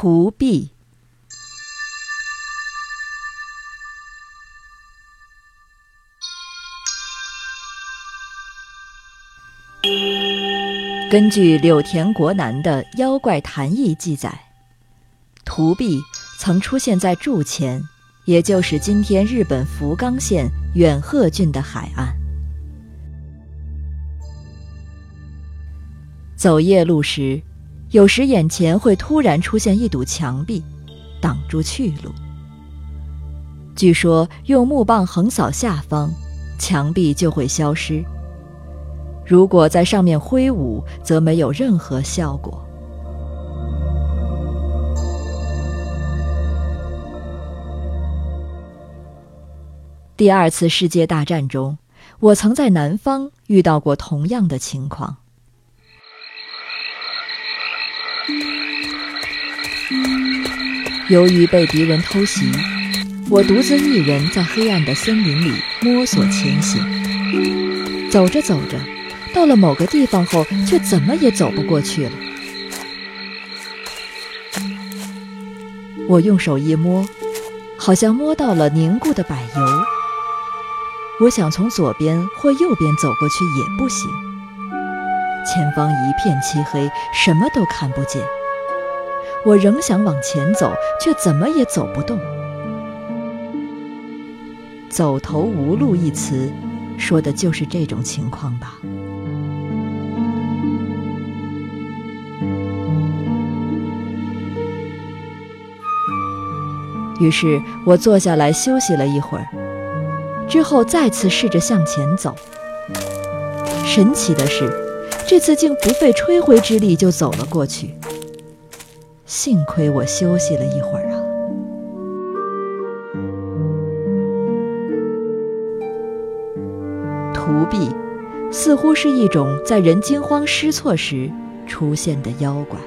图壁。根据柳田国男的《妖怪谈义》记载，图壁曾出现在筑前，也就是今天日本福冈县远鹤郡的海岸。走夜路时，有时眼前会突然出现一堵墙壁，挡住去路。据说用木棒横扫下方，墙壁就会消失。如果在上面挥舞，则没有任何效果。第二次世界大战中，我曾在南方遇到过同样的情况。由于被敌人偷袭，我独自一人在黑暗的森林里摸索前行。走着走着。到了某个地方后，却怎么也走不过去了。我用手一摸，好像摸到了凝固的柏油。我想从左边或右边走过去也不行，前方一片漆黑，什么都看不见。我仍想往前走，却怎么也走不动。走投无路一词，说的就是这种情况吧。于是我坐下来休息了一会儿，之后再次试着向前走。神奇的是，这次竟不费吹灰之力就走了过去。幸亏我休息了一会儿啊！图壁似乎是一种在人惊慌失措时出现的妖怪。